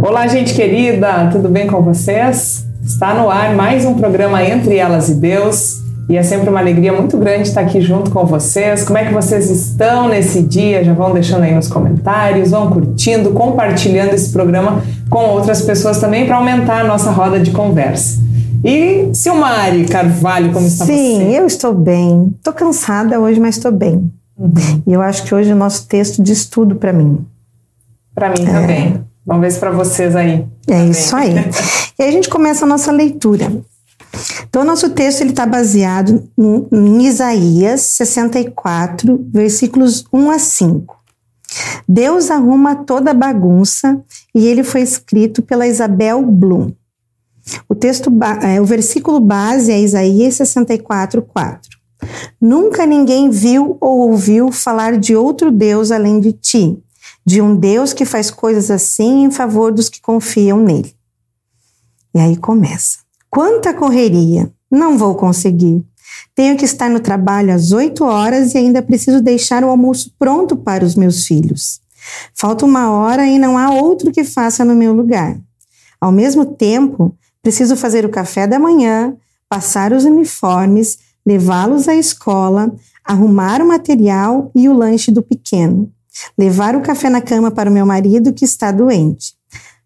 Olá, gente querida, tudo bem com vocês? Está no ar mais um programa Entre Elas e Deus. E é sempre uma alegria muito grande estar aqui junto com vocês. Como é que vocês estão nesse dia? Já vão deixando aí nos comentários, vão curtindo, compartilhando esse programa com outras pessoas também para aumentar a nossa roda de conversa. E Silmari Carvalho, como está Sim, você? Sim, eu estou bem. Estou cansada hoje, mas estou bem. Uhum. E eu acho que hoje o nosso texto diz tudo para mim. Para mim também. É. Vamos ver para vocês aí. É também. isso aí. e aí a gente começa a nossa leitura. Então, o nosso texto está baseado em, em Isaías 64, versículos 1 a 5. Deus arruma toda a bagunça e ele foi escrito pela Isabel Bloom. O texto, é, o versículo base é Isaías 64, 4. Nunca ninguém viu ou ouviu falar de outro Deus além de ti, de um Deus que faz coisas assim em favor dos que confiam nele. E aí começa. Quanta correria! Não vou conseguir. Tenho que estar no trabalho às 8 horas e ainda preciso deixar o almoço pronto para os meus filhos. Falta uma hora e não há outro que faça no meu lugar. Ao mesmo tempo, preciso fazer o café da manhã, passar os uniformes, levá-los à escola, arrumar o material e o lanche do pequeno, levar o café na cama para o meu marido que está doente.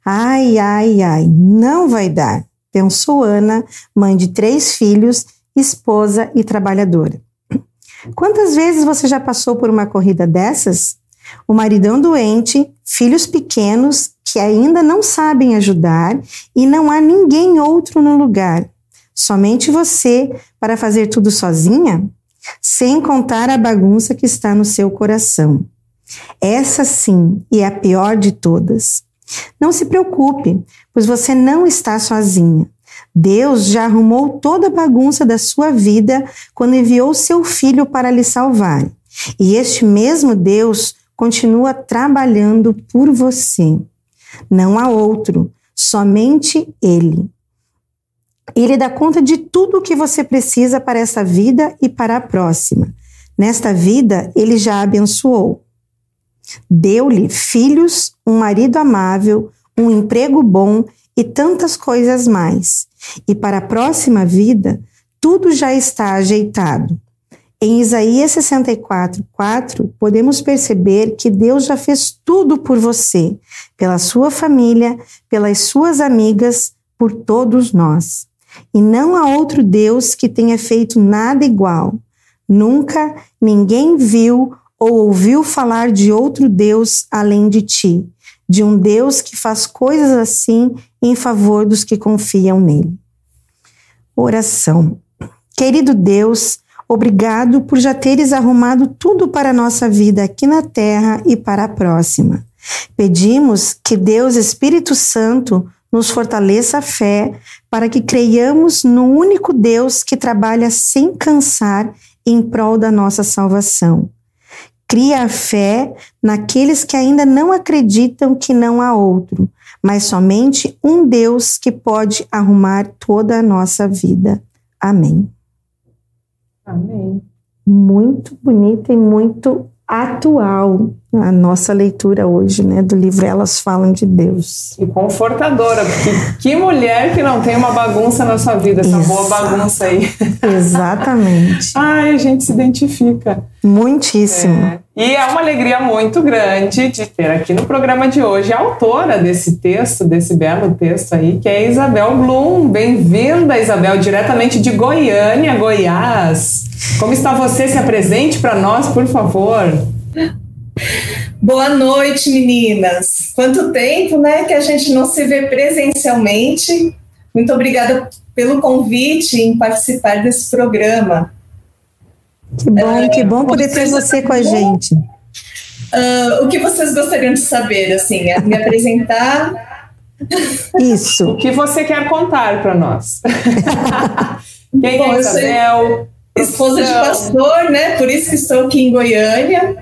Ai, ai, ai, não vai dar, pensou Ana, mãe de três filhos, esposa e trabalhadora. Quantas vezes você já passou por uma corrida dessas? O maridão doente, filhos pequenos que ainda não sabem ajudar e não há ninguém outro no lugar. Somente você para fazer tudo sozinha? Sem contar a bagunça que está no seu coração. Essa sim é a pior de todas. Não se preocupe, pois você não está sozinha. Deus já arrumou toda a bagunça da sua vida quando enviou seu filho para lhe salvar. E este mesmo Deus continua trabalhando por você. Não há outro, somente Ele. Ele dá conta de tudo o que você precisa para essa vida e para a próxima. Nesta vida, ele já abençoou. Deu-lhe filhos, um marido amável, um emprego bom e tantas coisas mais. E para a próxima vida, tudo já está ajeitado. Em Isaías 64, 4, podemos perceber que Deus já fez tudo por você, pela sua família, pelas suas amigas, por todos nós. E não há outro Deus que tenha feito nada igual. Nunca ninguém viu ou ouviu falar de outro Deus além de ti, de um Deus que faz coisas assim em favor dos que confiam nele. Oração. Querido Deus, obrigado por já teres arrumado tudo para a nossa vida aqui na terra e para a próxima. Pedimos que Deus Espírito Santo nos fortaleça a fé para que creiamos no único Deus que trabalha sem cansar em prol da nossa salvação. Cria a fé naqueles que ainda não acreditam que não há outro, mas somente um Deus que pode arrumar toda a nossa vida. Amém. Amém. Muito bonita e muito atual a nossa leitura hoje, né, do livro Elas Falam de Deus. E confortadora, porque que mulher que não tem uma bagunça na sua vida, essa Exato. boa bagunça aí. Exatamente. Ai, a gente se identifica. Muitíssimo. É. E é uma alegria muito grande de ter aqui no programa de hoje a autora desse texto, desse belo texto aí, que é Isabel Blum. Bem-vinda, Isabel, diretamente de Goiânia, Goiás. Como está você? Se apresente para nós, por favor. Boa noite, meninas. Quanto tempo, né, que a gente não se vê presencialmente. Muito obrigada pelo convite em participar desse programa. Que bom, é, que bom poder ter você com a gente. Uh, o que vocês gostariam de saber, assim, é me apresentar? Isso. O que você quer contar para nós? Quem bom, é Isabel? Esposa de pastor, né? Por isso que estou aqui em Goiânia.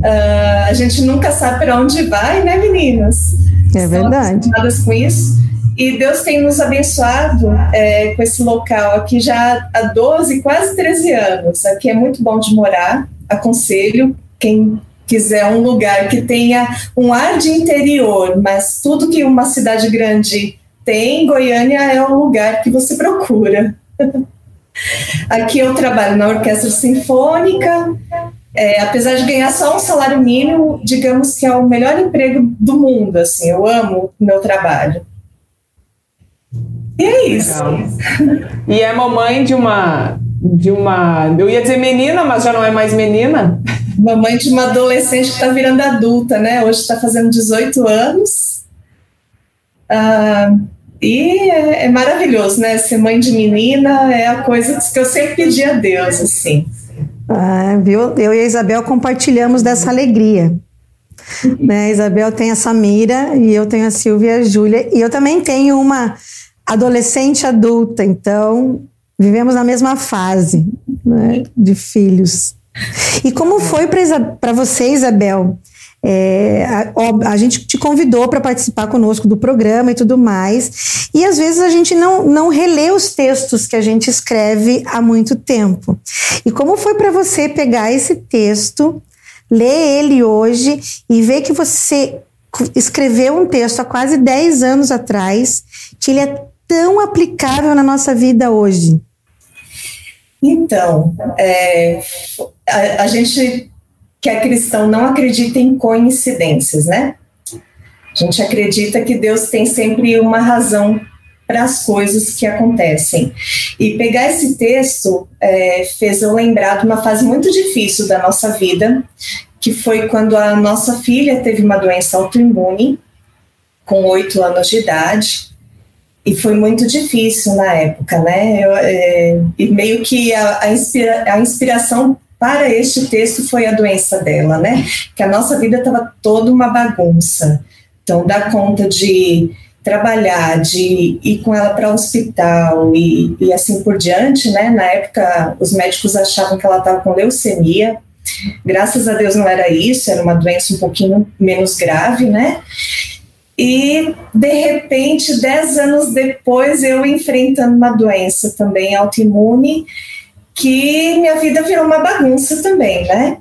Uh, a gente nunca sabe para onde vai, né, meninas? É verdade. Estamos com isso. E Deus tem nos abençoado é, com esse local aqui já há 12, quase 13 anos. Aqui é muito bom de morar. Aconselho quem quiser um lugar que tenha um ar de interior, mas tudo que uma cidade grande tem, Goiânia é o lugar que você procura. Aqui eu trabalho na orquestra sinfônica, é, apesar de ganhar só um salário mínimo, digamos que é o melhor emprego do mundo, assim, eu amo o meu trabalho. E é isso. Legal. E é mamãe de uma, de uma, eu ia dizer menina, mas já não é mais menina. Mamãe de uma adolescente que está virando adulta, né? Hoje está fazendo 18 anos. Ah, e é, é, maravilhoso, né? Ser mãe de menina é a coisa que eu sempre pedi a Deus, assim. Ah, viu? Eu e a Isabel compartilhamos dessa alegria. né? A Isabel tem a Samira e eu tenho a Silvia e a Júlia. E eu também tenho uma adolescente adulta, então vivemos na mesma fase né, de filhos. E como foi para você, Isabel, é, a, a, gente te convidou para participar conosco do programa e tudo mais, e às vezes a gente não, não relê os textos que a gente escreve há muito tempo. E como foi para você pegar esse texto, ler ele hoje e ver que você escreveu um texto há quase 10 anos atrás, que ele é tão aplicável na nossa vida hoje? Então, é, a, a gente que é cristão não acredita em coincidências, né? A gente acredita que Deus tem sempre uma razão para as coisas que acontecem. E pegar esse texto é, fez eu lembrar de uma fase muito difícil da nossa vida, que foi quando a nossa filha teve uma doença autoimune, com oito anos de idade, e foi muito difícil na época, né? Eu, é, e meio que a, a, inspira, a inspiração para este texto foi a doença dela, né? Que a nossa vida estava toda uma bagunça. Então, dar conta de trabalhar, de ir com ela para o hospital e, e, assim por diante, né? Na época, os médicos achavam que ela estava com leucemia. Graças a Deus não era isso, era uma doença um pouquinho menos grave, né? E, de repente, dez anos depois, eu enfrentando uma doença também autoimune, que minha vida virou uma bagunça também, né?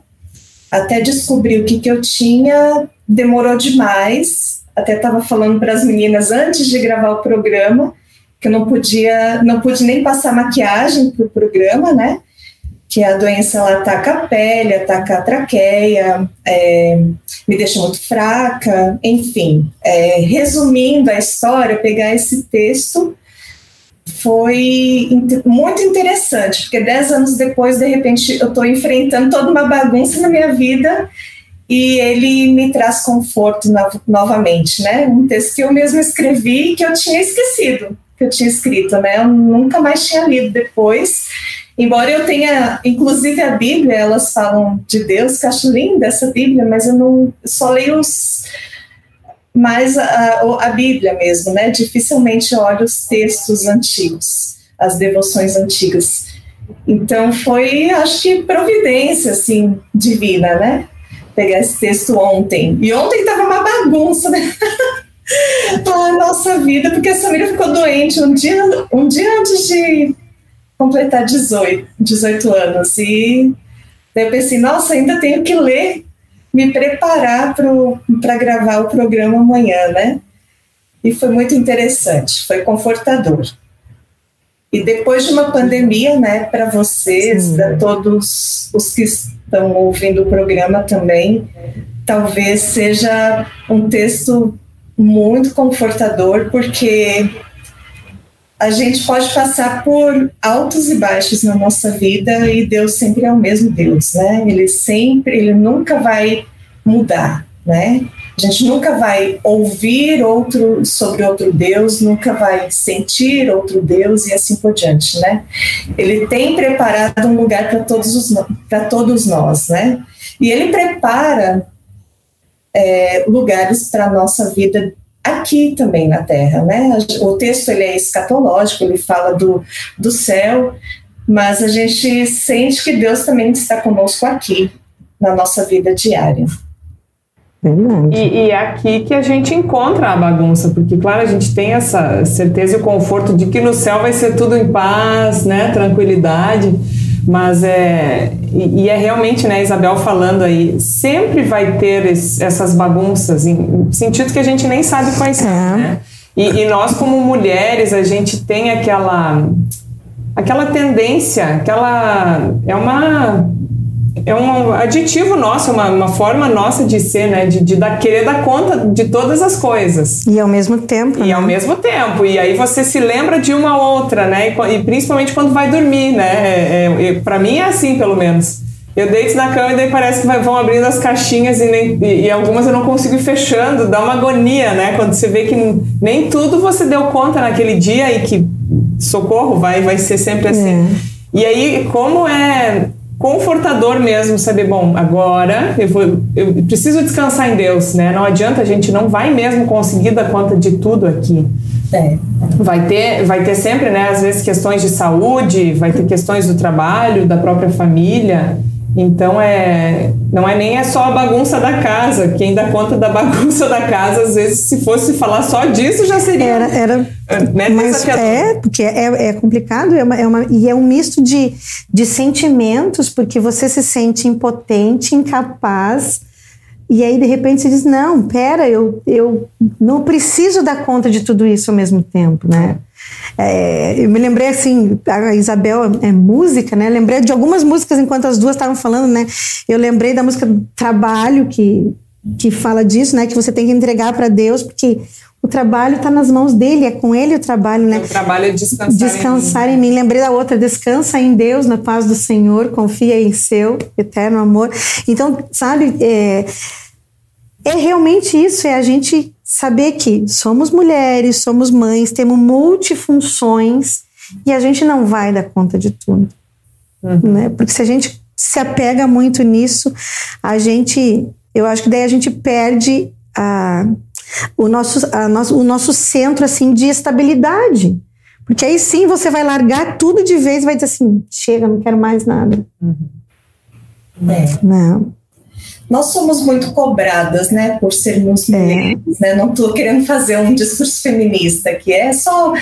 Até descobrir o que, que eu tinha, demorou demais. Até estava falando para as meninas antes de gravar o programa que eu não podia, não pude nem passar maquiagem para o programa, né? Que a doença ela ataca a pele, ataca a traqueia, é, me deixa muito fraca, enfim. É, resumindo a história, pegar esse texto foi muito interessante, porque dez anos depois, de repente, eu estou enfrentando toda uma bagunça na minha vida e ele me traz conforto no novamente, né? Um texto que eu mesmo escrevi que eu tinha esquecido que eu tinha escrito, né? Eu nunca mais tinha lido depois. Embora eu tenha, inclusive a Bíblia, elas falam de Deus, que eu acho linda essa Bíblia, mas eu não só leio os mais a, a Bíblia mesmo, né? Dificilmente olho os textos antigos, as devoções antigas. Então foi, acho que providência assim divina, né? Pegar esse texto ontem. E ontem estava uma bagunça, né? a nossa vida, porque a Samira ficou doente um dia, um dia antes de completar 18, 18 anos. E daí eu pensei, nossa, ainda tenho que ler me preparar para gravar o programa amanhã, né? E foi muito interessante, foi confortador. E depois de uma pandemia, né, para vocês, para todos os que estão ouvindo o programa também, talvez seja um texto muito confortador, porque a gente pode passar por altos e baixos na nossa vida e Deus sempre é o mesmo Deus, né? Ele sempre, ele nunca vai mudar, né? A gente nunca vai ouvir outro sobre outro Deus, nunca vai sentir outro Deus e assim por diante, né? Ele tem preparado um lugar para todos os para todos nós, né? E ele prepara é, lugares para nossa vida aqui também na Terra, né? O texto ele é escatológico, ele fala do, do céu, mas a gente sente que Deus também está conosco aqui na nossa vida diária. E, e, é aqui que a gente encontra a bagunça, porque, claro, a gente tem essa certeza e o conforto de que no céu vai ser tudo em paz, né, tranquilidade, Mas é. E, e, é realmente, né, Isabel falando aí, sempre vai ter essas bagunças, em sentido que a gente nem sabe quais são, é. né? E, e, nós, como mulheres, a gente tem aquela. aquela tendência, aquela. É uma é um aditivo nosso, uma, uma forma nossa de ser, né? De, de dar, querer dar conta de todas as coisas. E ao mesmo tempo. E né? ao mesmo tempo. E aí você se lembra de uma outra, né? E, e principalmente quando vai dormir, né? É, é, para mim é assim, pelo menos. Eu deito na cama e daí parece que vai, vão abrindo as caixinhas e, nem, e, e, algumas eu não consigo ir fechando, dá uma agonia, né? Quando você vê que nem tudo você deu conta naquele dia e que socorro vai, vai ser sempre assim. É. E aí, como é confortador mesmo saber, bom, agora eu, vou, eu preciso descansar em Deus, né? Não adianta, a gente não vai mesmo conseguir dar conta de tudo aqui. É. Vai ter, vai ter sempre, né, às vezes questões de saúde, vai ter questões do trabalho, da própria família. Então é, não é nem é só a bagunça da casa. Quem dá conta da bagunça da casa, às vezes, se fosse falar só disso, já seria. Era, era né, mas é porque é, é complicado, é uma, é uma, e é um misto de, de sentimentos, porque você se sente impotente, incapaz. E aí, de repente, você diz: Não, pera, eu, eu não preciso dar conta de tudo isso ao mesmo tempo, né? É, eu me lembrei assim, a Isabel é música, né? Lembrei de algumas músicas enquanto as duas estavam falando, né? Eu lembrei da música Trabalho, que, que fala disso, né? Que você tem que entregar para Deus, porque o trabalho está nas mãos dele, é com ele o trabalho, né? O trabalho é descansar, descansar em, mim. em mim. Lembrei da outra, descansa em Deus, na paz do Senhor, confia em seu eterno amor. Então, sabe, é, é realmente isso, é a gente saber que somos mulheres, somos mães, temos multifunções e a gente não vai dar conta de tudo. Uhum. Né? Porque se a gente se apega muito nisso, a gente, eu acho que daí a gente perde a, o, nosso, a nosso, o nosso centro assim de estabilidade. Porque aí sim você vai largar tudo de vez e vai dizer assim: chega, não quero mais nada. Uhum. É. Não nós somos muito cobradas, né, por sermos é. mulheres, né? Não estou querendo fazer um discurso feminista, que é só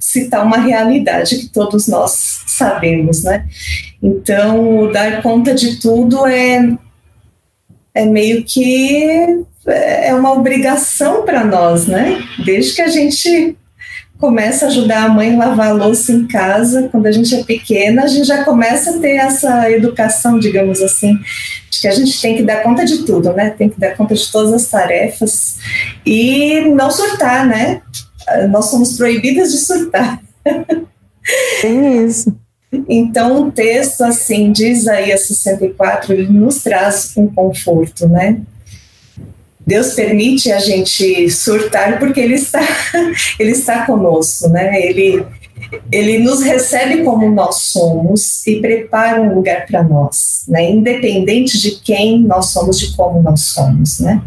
citar uma realidade que todos nós sabemos, né? Então, dar conta de tudo é é meio que é uma obrigação para nós, né? Desde que a gente começa a ajudar a mãe a lavar a louça em casa, quando a gente é pequena, a gente já começa a ter essa educação, digamos assim, de que a gente tem que dar conta de tudo, né? Tem que dar conta de todas as tarefas e não surtar, né? Nós somos proibidas de surtar. Tem isso. Então, o texto, assim, de Isaías 64, ele nos traz um conforto, né? Deus permite a gente surtar porque Ele está, ele está conosco, né? Ele, ele nos recebe como nós somos e prepara um lugar para nós, né? Independente de quem nós somos, de como nós somos, né?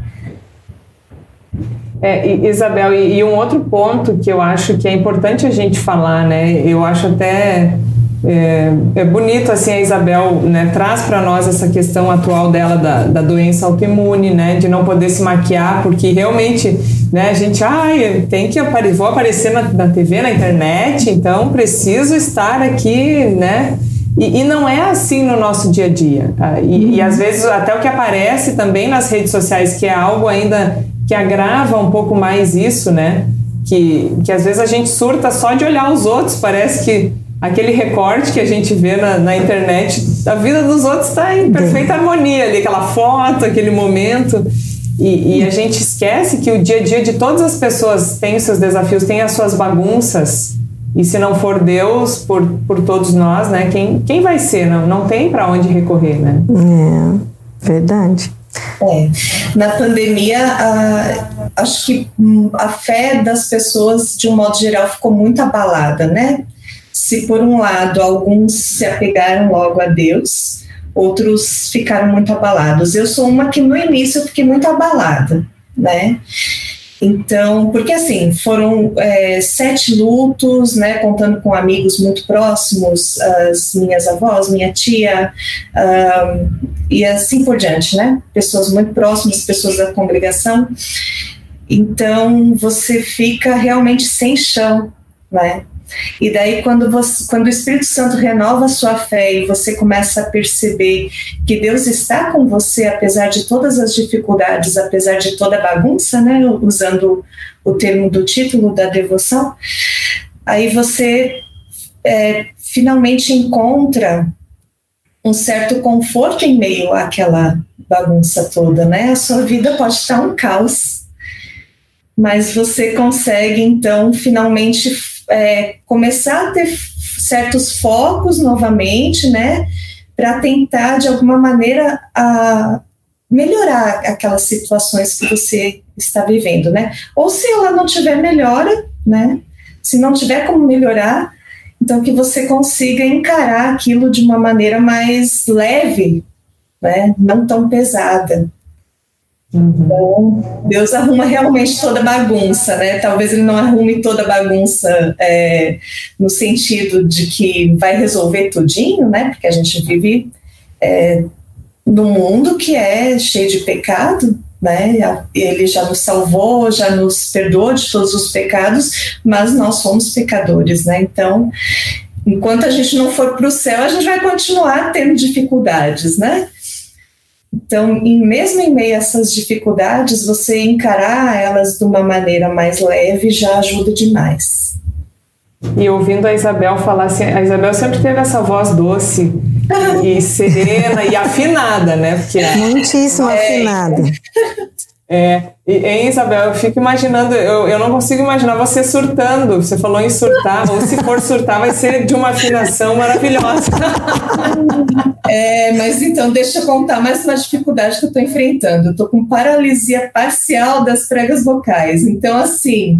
É, Isabel, e, e um outro ponto que eu acho que é importante a gente falar, né? Eu acho até é, é, bonito assim a Isabel né, traz para nós essa questão atual dela da, da doença autoimune, né, de não poder se maquiar, porque realmente né, a gente ai, tem que apare vou aparecer na, na TV, na internet, então preciso estar aqui, né? E, e, não é assim no nosso dia a dia. Tá? E, uhum. e, às vezes até o que aparece também nas redes sociais, que é algo ainda que agrava um pouco mais isso, né? Que, que às vezes a gente surta só de olhar os outros, parece que aquele recorte que a gente vê na, na internet, a vida dos outros está em perfeita harmonia ali, aquela foto, aquele momento. E, e, a gente esquece que o dia a dia de todas as pessoas tem os seus desafios, tem as suas bagunças. E se não for Deus por, por todos nós, né? Quem, quem vai ser? Não, não tem para onde recorrer, né? É, verdade. É. Na pandemia, a, acho que a fé das pessoas, de um modo geral, ficou muito abalada, né? Se por um lado alguns se apegaram logo a Deus, outros ficaram muito abalados. Eu sou uma que no início eu fiquei muito abalada, né? Então, porque assim, foram é, sete lutos, né, contando com amigos muito próximos, as minhas avós, minha tia, um, e assim por diante, né, pessoas muito próximas, pessoas da congregação. Então, você fica realmente sem chão, né, E daí, quando, você, quando o Espírito Santo renova a sua fé e você começa a perceber que Deus está com você, apesar de todas as dificuldades, apesar de toda a bagunça, né, usando o termo do título da devoção, aí você é, finalmente encontra um certo conforto em meio àquela bagunça toda, né? A sua vida pode estar um caos, mas você consegue então finalmente é, começar a ter certos focos novamente, né? Para tentar de alguma maneira a melhorar aquelas situações que você está vivendo, né? Ou se ela não tiver melhora, né? Se não tiver como melhorar, então que você consiga encarar aquilo de uma maneira mais leve, né? Não tão pesada. Então, Deus arruma realmente toda bagunça, né? Talvez ele não arrume toda bagunça é, no sentido de que vai resolver tudinho, né? Porque a gente vive é, num mundo que é cheio de pecado, né? Ele já nos salvou, já nos perdoou de todos os pecados, mas nós somos pecadores, né? Então, enquanto a gente não for para o céu, a gente vai continuar tendo dificuldades, né? Então, em, mesmo em meio a essas dificuldades, você encarar elas de uma maneira mais leve já ajuda demais. E ouvindo a Isabel falar assim, a Isabel sempre teve essa voz doce e serena e afinada, né? Porque muitíssimo é, afinada. É, e, e, Isabel, eu fico imaginando, eu, eu não consigo imaginar você surtando. Você falou em surtar, ou se for surtar, vai ser de uma afinação maravilhosa. É, mas então, deixa eu contar mais uma dificuldade que eu estou enfrentando. Eu estou com paralisia parcial das pregas vocais. Então, assim,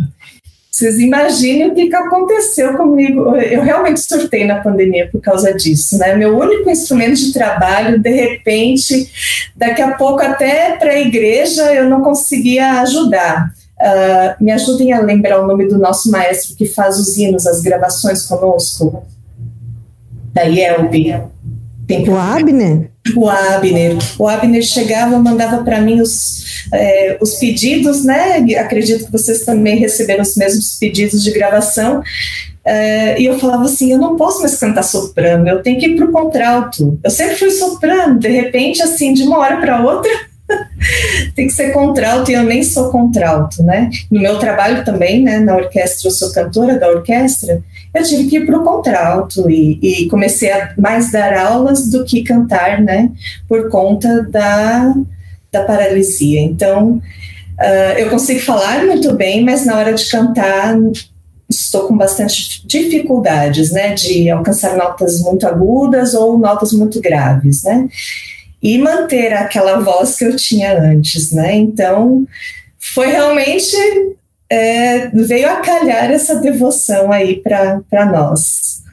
vocês imaginem o que, que aconteceu comigo. Eu realmente surtei na pandemia por causa disso, né? Meu único instrumento de trabalho, de repente, daqui a pouco até para a igreja eu não conseguia ajudar. Uh, me ajudem a lembrar o nome do nosso maestro que faz os hinos, as gravações conosco. Da Yelby. O Abner? O Abner. O Abner chegava, mandava para mim os, é, os pedidos, né? Acredito que vocês também receberam os mesmos pedidos de gravação. É, e eu falava assim: eu não posso mais cantar soprano, eu tenho que ir para o contralto. Eu sempre fui soprano, de repente, assim, de uma hora para outra, tem que ser contralto e eu nem sou contralto, né? No meu trabalho também, né, na orquestra, eu sou cantora da orquestra, eu tive que ir para o contralto e, e, comecei a mais dar aulas do que cantar, né, por conta da, da paralisia. Então, uh, eu consigo falar muito bem, mas na hora de cantar estou com bastante dificuldades, né, de alcançar notas muito agudas ou notas muito graves, né, e manter aquela voz que eu tinha antes, né, então foi realmente é, veio a calhar essa devoção aí para nós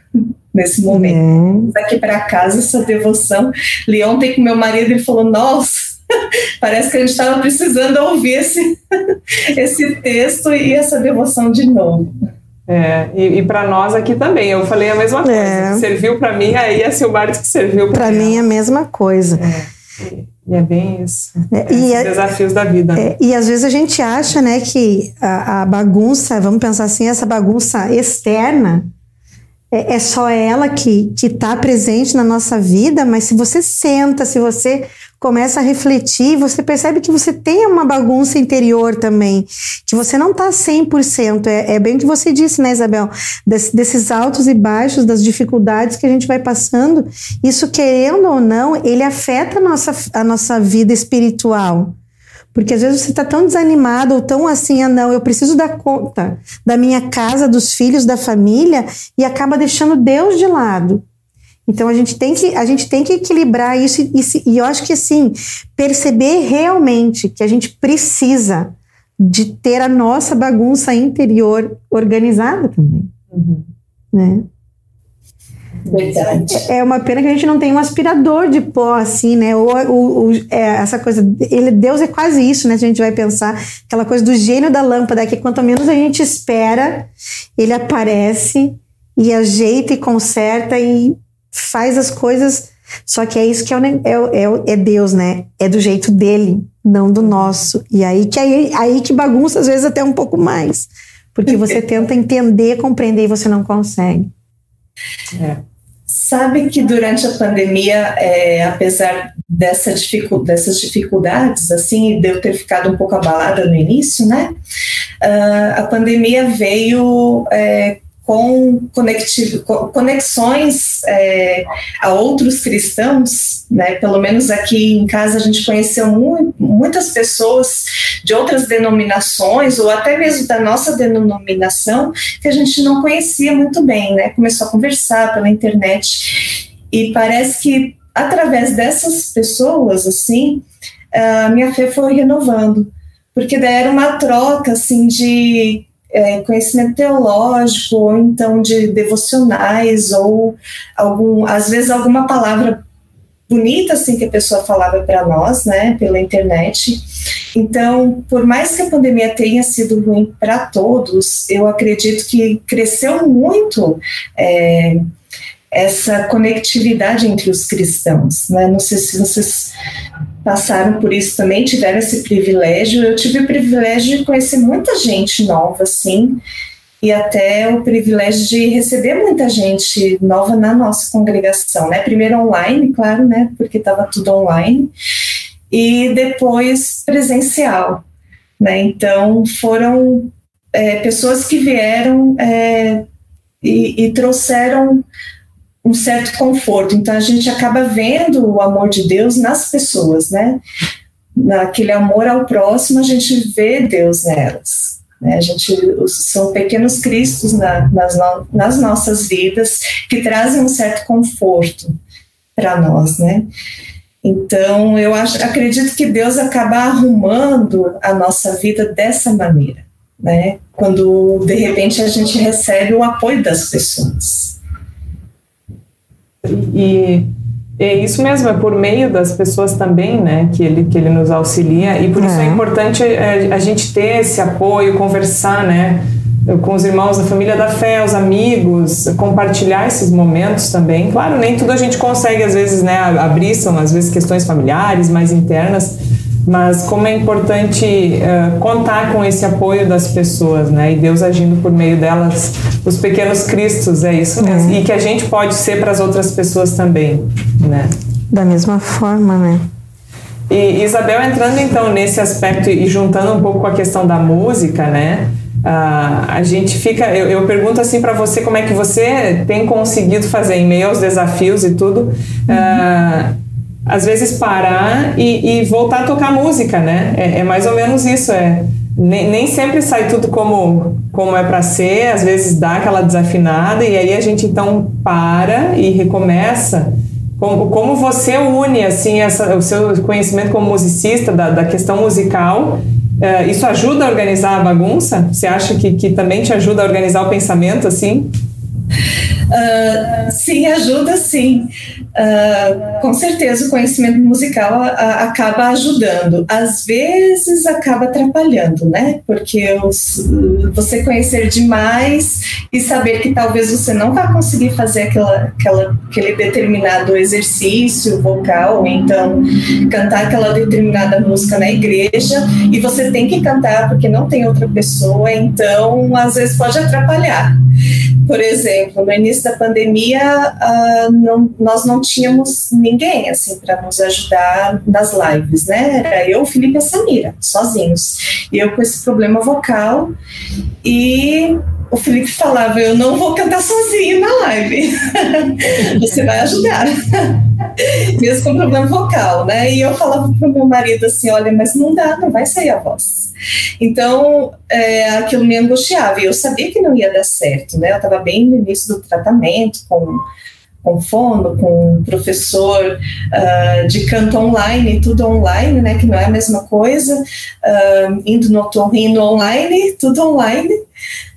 nesse momento. Uhum. Aqui para casa essa devoção. Li ontem com meu marido ele falou: Nossa, parece que a gente estava precisando ouvir esse, esse texto e essa devoção de novo. É, e, e para nós aqui também, eu falei a mesma coisa. É. Serviu para mim, aí a Silmar que serviu para mim. a mesma coisa. É. E é bem isso. É, e é, desafios da vida. É, e às vezes a gente acha, né, que a, a bagunça, vamos pensar assim, essa bagunça externa é, é só ela que está presente na nossa vida, mas se você senta, se você começa a refletir, você percebe que você tem uma bagunça interior também, que você não está 100%. É, é bem o que você disse, né, Isabel? Des, desses altos e baixos, das dificuldades que a gente vai passando, isso, querendo ou não, ele afeta a nossa, a nossa vida espiritual. Porque às vezes você está tão desanimado ou tão assim, ah, não, eu preciso dar conta da minha casa, dos filhos, da família, e acaba deixando Deus de lado. Então a gente tem que, a gente tem que equilibrar isso e, e, eu acho que assim, perceber realmente que a gente precisa de ter a nossa bagunça interior organizada também. Uhum. Né? Verdade. É uma pena que a gente não tem um aspirador de pó, assim, né? Ou, ou, ou é, essa coisa. Ele, Deus é quase isso, né? Se a gente vai pensar, aquela coisa do gênio da lâmpada, que quanto menos a gente espera, ele aparece e ajeita e conserta e faz as coisas. Só que é isso que é, é, é, é Deus, né? É do jeito dele, não do nosso. E aí que, aí, aí que bagunça, às vezes, até um pouco mais. porque você tenta entender, compreender e você não consegue. É. Sabe que durante a pandemia, é, apesar dessa dificu dessas dificuldades, assim, de eu ter ficado um pouco abalada no início, né? Uh, a pandemia veio é, com conexões é, a outros cristãos, né? Pelo menos aqui em casa a gente conheceu mu muitas pessoas de outras denominações ou até mesmo da nossa denominação que a gente não conhecia muito bem, né? Começou a conversar pela internet e parece que através dessas pessoas, assim, a minha fé foi renovando, porque daí era uma troca assim de é, conhecimento teológico, ou então de devocionais, ou algum, às vezes alguma palavra bonita assim que a pessoa falava para nós, né, pela internet. Então, por mais que a pandemia tenha sido ruim para todos, eu acredito que cresceu muito é, essa conectividade entre os cristãos. Né? Não sei se vocês passaram por isso também, tiveram esse privilégio. Eu tive o privilégio de conhecer muita gente nova, assim, e até o privilégio de receber muita gente nova na nossa congregação, né? Primeiro online, claro, né? Porque estava tudo online, e depois presencial, né? Então foram é, pessoas que vieram é, e, e trouxeram um certo conforto. Então a gente acaba vendo o amor de Deus nas pessoas, né? Naquele amor ao próximo, a gente vê Deus nelas. Né? A gente são pequenos cristos na, nas, no, nas nossas vidas que trazem um certo conforto para nós, né? Então eu acho, acredito que Deus acaba arrumando a nossa vida dessa maneira, né? Quando de repente a gente recebe o apoio das pessoas. E é isso mesmo, é por meio das pessoas também, né, que ele, que ele nos auxilia, e por é. isso é importante a, é, a, gente ter esse apoio, conversar, né, com os irmãos da família da fé, os amigos, compartilhar esses momentos também. Claro, nem tudo a gente consegue, às vezes, né, abrir, são às vezes questões familiares, mais internas, mas como é importante uh, contar com esse apoio das pessoas, né? E Deus agindo por meio delas, os pequenos cristos, é isso mesmo. É. E que a gente pode ser para as outras pessoas também, né? Da mesma forma, né? E Isabel, entrando então nesse aspecto e juntando um pouco com a questão da música, né? Uh, a gente fica. Eu, eu pergunto assim para você como é que você tem conseguido fazer em meio aos desafios e tudo. Uh, às vezes parar e, e, voltar a tocar música, né? É, é mais ou menos isso. É nem, nem, sempre sai tudo como como é para ser. Às vezes dá aquela desafinada e aí a gente então para e recomeça. Como, como você une assim essa, o seu conhecimento como musicista da, da questão musical? Uh, isso ajuda a organizar a bagunça? Você acha que, que também te ajuda a organizar o pensamento assim? Uh, sim, ajuda sim. Uh, com certeza o conhecimento musical a, a, acaba ajudando. Às vezes acaba atrapalhando, né? Porque os, você conhecer demais e saber que talvez você não vai conseguir fazer aquela, aquela, aquele determinado exercício vocal, ou então cantar aquela determinada música na igreja, e você tem que cantar porque não tem outra pessoa, então às vezes pode atrapalhar. Por exemplo, no início da pandemia, uh, não, nós não tínhamos ninguém assim para nos ajudar nas lives, né? Era eu, Felipe e a Samira, sozinhos. E eu com esse problema vocal e o Felipe falava: Eu não vou cantar sozinho na live, você vai ajudar. Mesmo com problema vocal, né? E eu falava para o meu marido assim: Olha, mas não dá, não vai sair a voz. Então, é, aquilo me angustiava. E eu sabia que não ia dar certo, né? Eu estava bem no início do tratamento, com com fono, com professor uh, de canto online, tudo online, né, que não é a mesma coisa, uh, indo no torrino online, tudo online,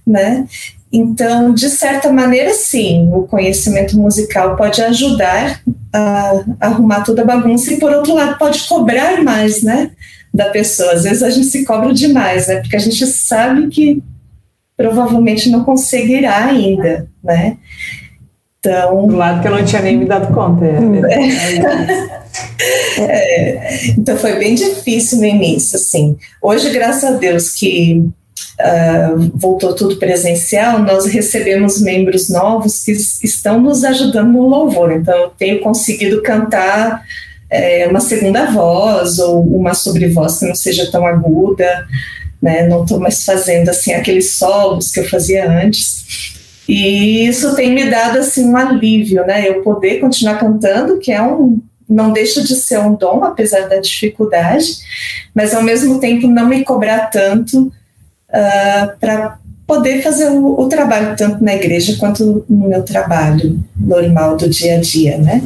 né? Então, de certa maneira, sim, o conhecimento musical pode ajudar a, arrumar toda a bagunça e, por outro lado, pode cobrar mais, né, da pessoa. Às vezes a gente se cobra demais, né, porque a gente sabe que provavelmente não conseguirá ainda, né. Então, do lado que eu não tinha nem me dado conta. É, é, é, então foi bem difícil no início, assim. Hoje, graças a Deus, que uh, voltou tudo presencial, nós recebemos membros novos que estão nos ajudando no louvor. Então, eu tenho conseguido cantar é, uma segunda voz ou uma sobrevoz que não seja tão aguda, né? Não estou mais fazendo assim aqueles solos que eu fazia antes. E isso tem me dado assim um alívio, né? Eu poder continuar cantando, que é um não deixa de ser um dom, apesar da dificuldade, mas ao mesmo tempo não me cobrar tanto uh, ah, para poder fazer o, o, trabalho tanto na igreja quanto no meu trabalho normal do dia a dia, né?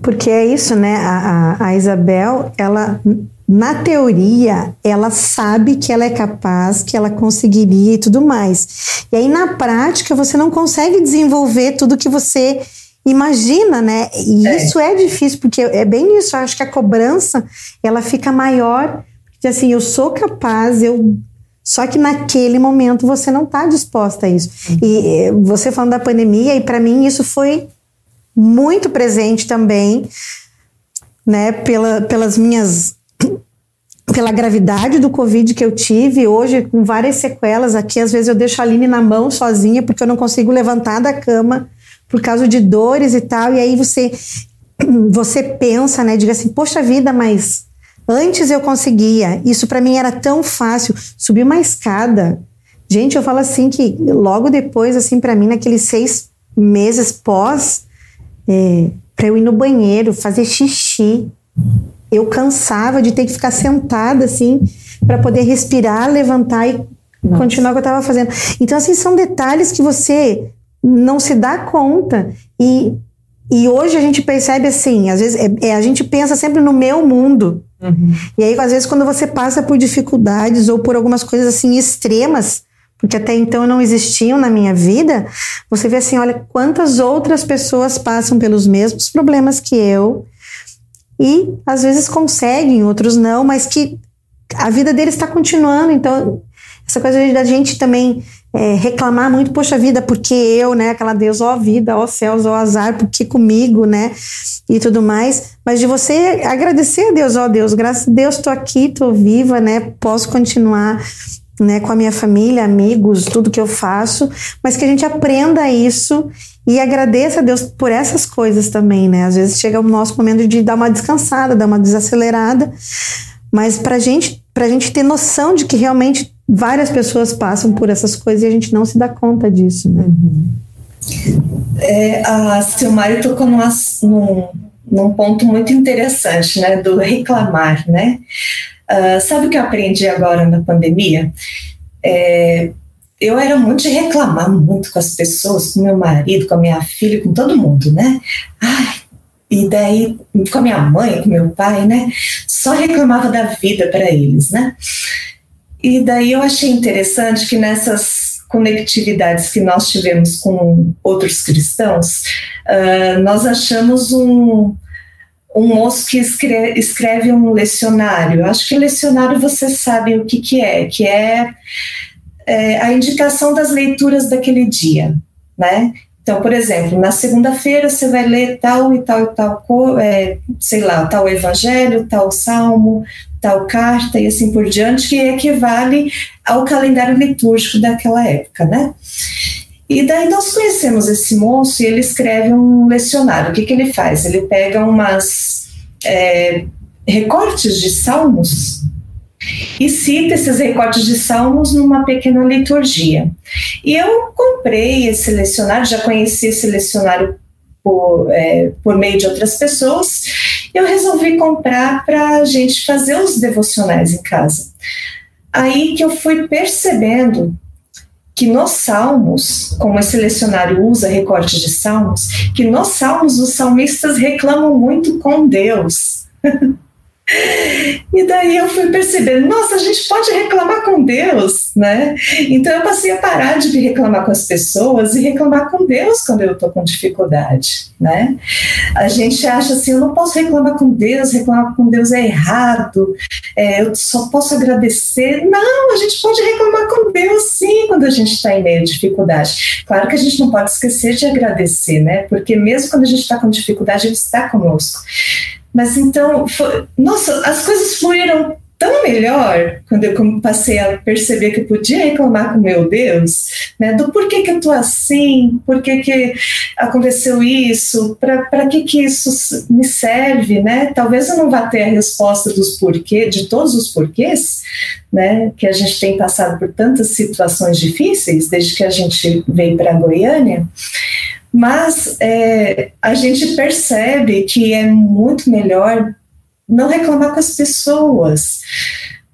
Porque é isso, né? A, a, a Isabel, ela na teoria, ela sabe que ela é capaz, que ela conseguiria e tudo mais. E aí, na prática, você não consegue desenvolver tudo que você imagina, né? E é. isso é difícil, porque é bem isso. Eu acho que a cobrança, ela fica maior. Porque, assim, eu sou capaz, eu... Só que naquele momento você não está disposta a isso. E eh, você falando da pandemia, e para mim isso foi muito presente também, né? Pela, pelas minhas pela gravidade do Covid que eu tive, hoje com várias sequelas aqui, às vezes eu deixo a Aline na mão sozinha porque eu não consigo levantar da cama por causa de dores e tal, e aí você você pensa, né, diga assim, poxa vida, mas antes eu conseguia, isso para mim era tão fácil, subir uma escada. Gente, eu falo assim que logo depois, assim, para mim, naqueles seis meses pós, é, para eu ir no banheiro, fazer xixi, eu cansava de ter que ficar sentada assim para poder respirar, levantar e Nossa. continuar o que eu estava fazendo. Então, assim, são detalhes que você não se dá conta e, e hoje a gente percebe assim, às vezes é, é a gente pensa sempre no meu mundo. Uhum. E aí, às vezes, quando você passa por dificuldades ou por algumas coisas assim extremas, porque até então não existiam na minha vida, você vê assim, olha quantas outras pessoas passam pelos mesmos problemas que eu, e às vezes conseguem, outros não, mas que a vida deles está continuando. Então, essa coisa da gente também é, reclamar muito, poxa vida, porque eu, né? Aquela Deus, ó vida, ó céus, ó azar, porque comigo, né? E tudo mais. Mas de você agradecer a Deus, ó Deus, graças a Deus, estou aqui, estou viva, né? Posso continuar né, com a minha família, amigos, tudo que eu faço, mas que a gente aprenda isso e agradeça a Deus por essas coisas também, né? Às vezes chega o nosso momento de dar uma descansada, dar uma desacelerada, mas para gente, a gente ter noção de que realmente várias pessoas passam por essas coisas e a gente não se dá conta disso, né? Uhum. É, a Silmari tocou numa, num, num ponto muito interessante, né, do reclamar, né? Uh, sabe o que eu aprendi agora na pandemia? É, eu era muito de reclamar muito com as pessoas, com meu marido, com a minha filha, com todo mundo, né? Ai, e daí, com a minha mãe, com meu pai, né? Só reclamava da vida para eles, né? E daí eu achei interessante que nessas conectividades que nós tivemos com outros cristãos, uh, nós achamos um, um moço que escreve, escreve um lecionário. Acho que lecionário você sabe o que, que é, que é, é a indicação das leituras daquele dia, né? Então, por exemplo, na segunda-feira você vai ler tal e tal e tal, é, sei lá, tal evangelho, tal salmo, tal carta e assim por diante, que equivale ao calendário litúrgico daquela época, né? E daí nós conhecemos esse moço e ele escreve um lecionário. O que, que ele faz? Ele pega umas é, recortes de salmos e cita esses recortes de salmos numa pequena liturgia. E eu comprei esse lecionário, já conheci esse lecionário por, é, por meio de outras pessoas, eu resolvi comprar para a gente fazer os devocionais em casa. Aí que eu fui percebendo que nos Salmos, como esse lecionário usa recortes de Salmos, que nos Salmos os salmistas reclamam muito com Deus. E daí eu fui percebendo, nossa, a gente pode reclamar com Deus, né? Então eu passei a parar de reclamar com as pessoas e reclamar com Deus quando eu estou com dificuldade, né? A gente acha assim, eu não posso reclamar com Deus, reclamar com Deus é errado, é, eu só posso agradecer. Não, a gente pode reclamar com Deus sim quando a gente está em meio de dificuldade. Claro que a gente não pode esquecer de agradecer, né? Porque mesmo quando a gente está com dificuldade, Ele está conosco. Mas então, foi, nossa, as coisas fluíram tão melhor quando eu passei a perceber que eu podia reclamar com meu Deus, né, do porquê que eu tô assim, por que aconteceu isso, para que que isso me serve, né? Talvez eu não vá ter a resposta dos porquê, de todos os porquês, né, que a gente tem passado por tantas situações difíceis desde que a gente veio para Goiânia, mas é, a gente percebe que é muito melhor não reclamar com as pessoas,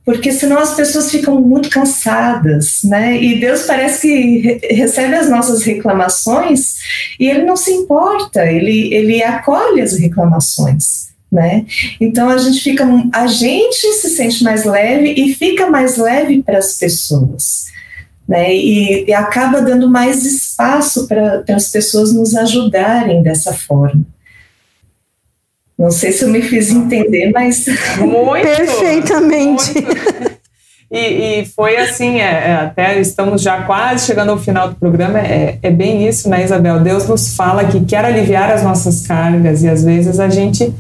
porque senão as pessoas ficam muito cansadas, né? E Deus parece que recebe as nossas reclamações e ele não se importa, ele, ele acolhe as reclamações. Né? Então a gente fica, a gente se sente mais leve e fica mais leve para as pessoas, né? E, e acaba dando mais espaço para as pessoas nos ajudarem dessa forma. Não sei se eu me fiz entender, mas. Muito! Perfeitamente. Muito. E, e, foi assim, é, é, até estamos já quase chegando ao final do programa. É, é bem isso, né, Isabel? Deus nos fala que quer aliviar as nossas cargas e às vezes a gente.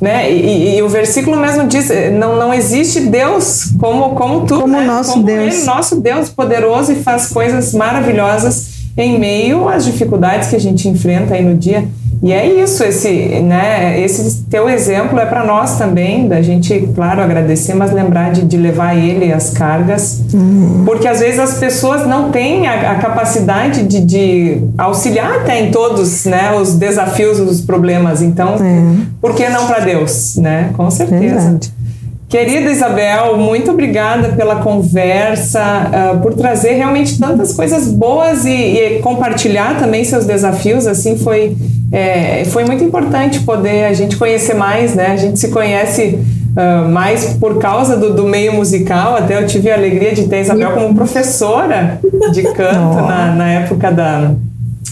Né? E, e o versículo mesmo diz: não, não existe Deus como, como tu, como né? nosso como Deus. Ele, nosso Deus poderoso e faz coisas maravilhosas em meio às dificuldades que a gente enfrenta aí no dia. E é isso, esse, né, esse teu exemplo é para nós também, da gente, claro, agradecer, mas lembrar de, de levar ele as cargas, uhum. porque às vezes as pessoas não têm a, a capacidade de, de, auxiliar até em todos, né, os desafios, os problemas. Então, é. por que não para Deus, né? Com certeza. Verdade. Querida Isabel, muito obrigada pela conversa, uh, por trazer realmente tantas coisas boas e, e, compartilhar também seus desafios. Assim foi é, foi muito importante poder a gente conhecer mais, né? A gente se conhece uh, mais por causa do, do, meio musical. Até eu tive a alegria de ter Isabel como professora de canto na, na época da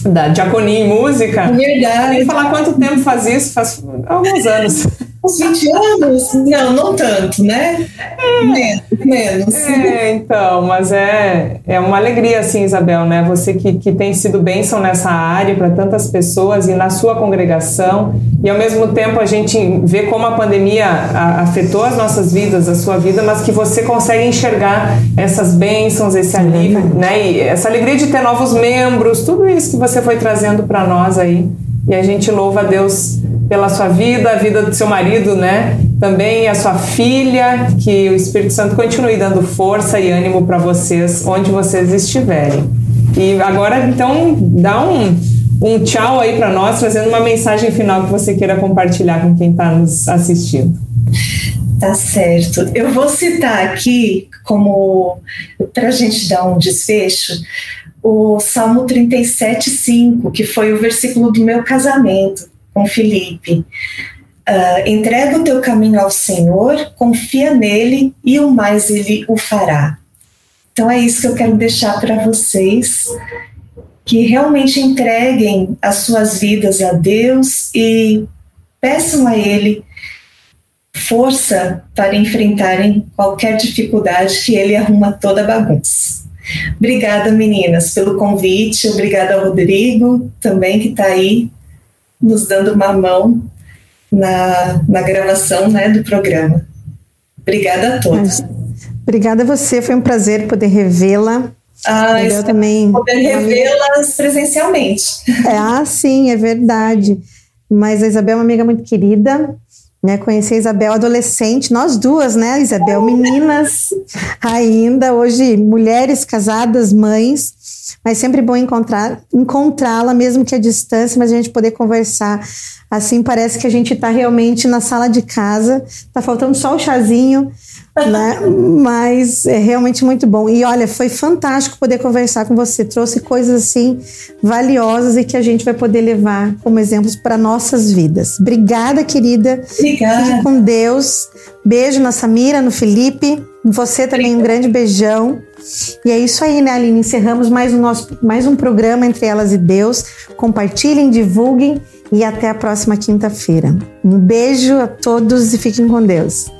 da Diaconia em Música. Verdade. Nem falar quanto tempo faz isso, faz alguns anos. Uns 20 anos? Não, não tanto, né? É, menos. menos. É, então, mas é, é uma alegria, assim, Isabel, né? Você que, que tem sido bênção nessa área para tantas pessoas e na sua congregação, e ao mesmo tempo a gente vê como a pandemia afetou as nossas vidas, a sua vida, mas que você consegue enxergar essas bênçãos, esse alívio, né? E essa alegria de ter novos membros, tudo isso que você foi trazendo para nós aí. E a gente louva a Deus pela sua vida, a vida do seu marido, né? Também a sua filha, que o Espírito Santo continue dando força e ânimo para vocês onde vocês estiverem. E agora, então, dá um, um tchau aí para nós, trazendo uma mensagem final que você queira compartilhar com quem está nos assistindo. Tá certo. Eu vou citar aqui, como para a gente dar um desfecho, o Salmo 37, 5, que foi o versículo do meu casamento com Felipe. Uh, entrega o teu caminho ao Senhor, confia nele e o mais ele o fará. Então é isso que eu quero deixar para vocês, que realmente entreguem as suas vidas a Deus e peçam a Ele força para enfrentarem qualquer dificuldade que Ele arruma toda a bagunça. Obrigada, meninas, pelo convite. Obrigada ao Rodrigo também que está aí nos dando uma mão na, na gravação né, do programa. Obrigada a todos. Obrigada a você, foi um prazer poder revê-la. Ah, eu também. Poder revê-las presencialmente. É, ah, sim, é verdade. Mas a Isabel é uma amiga muito querida. Né, conheci a Isabel adolescente, nós duas, né, Isabel, meninas ainda, hoje mulheres casadas, mães, mas sempre bom encontrar encontrá-la, mesmo que a distância, mas a gente poder conversar. Assim parece que a gente está realmente na sala de casa, está faltando só o chazinho, né? Mas é realmente muito bom. E olha, foi fantástico poder conversar com você. Trouxe coisas assim valiosas e que a gente vai poder levar como exemplos para nossas vidas. Obrigada, querida. Obrigada. Fique com Deus. Beijo na Samira, no Felipe. Você também um grande beijão. E é isso aí, né, Aline? Encerramos mais um, nosso, mais um programa Entre Elas e Deus. Compartilhem, divulguem e até a próxima quinta-feira. Um beijo a todos e fiquem com Deus.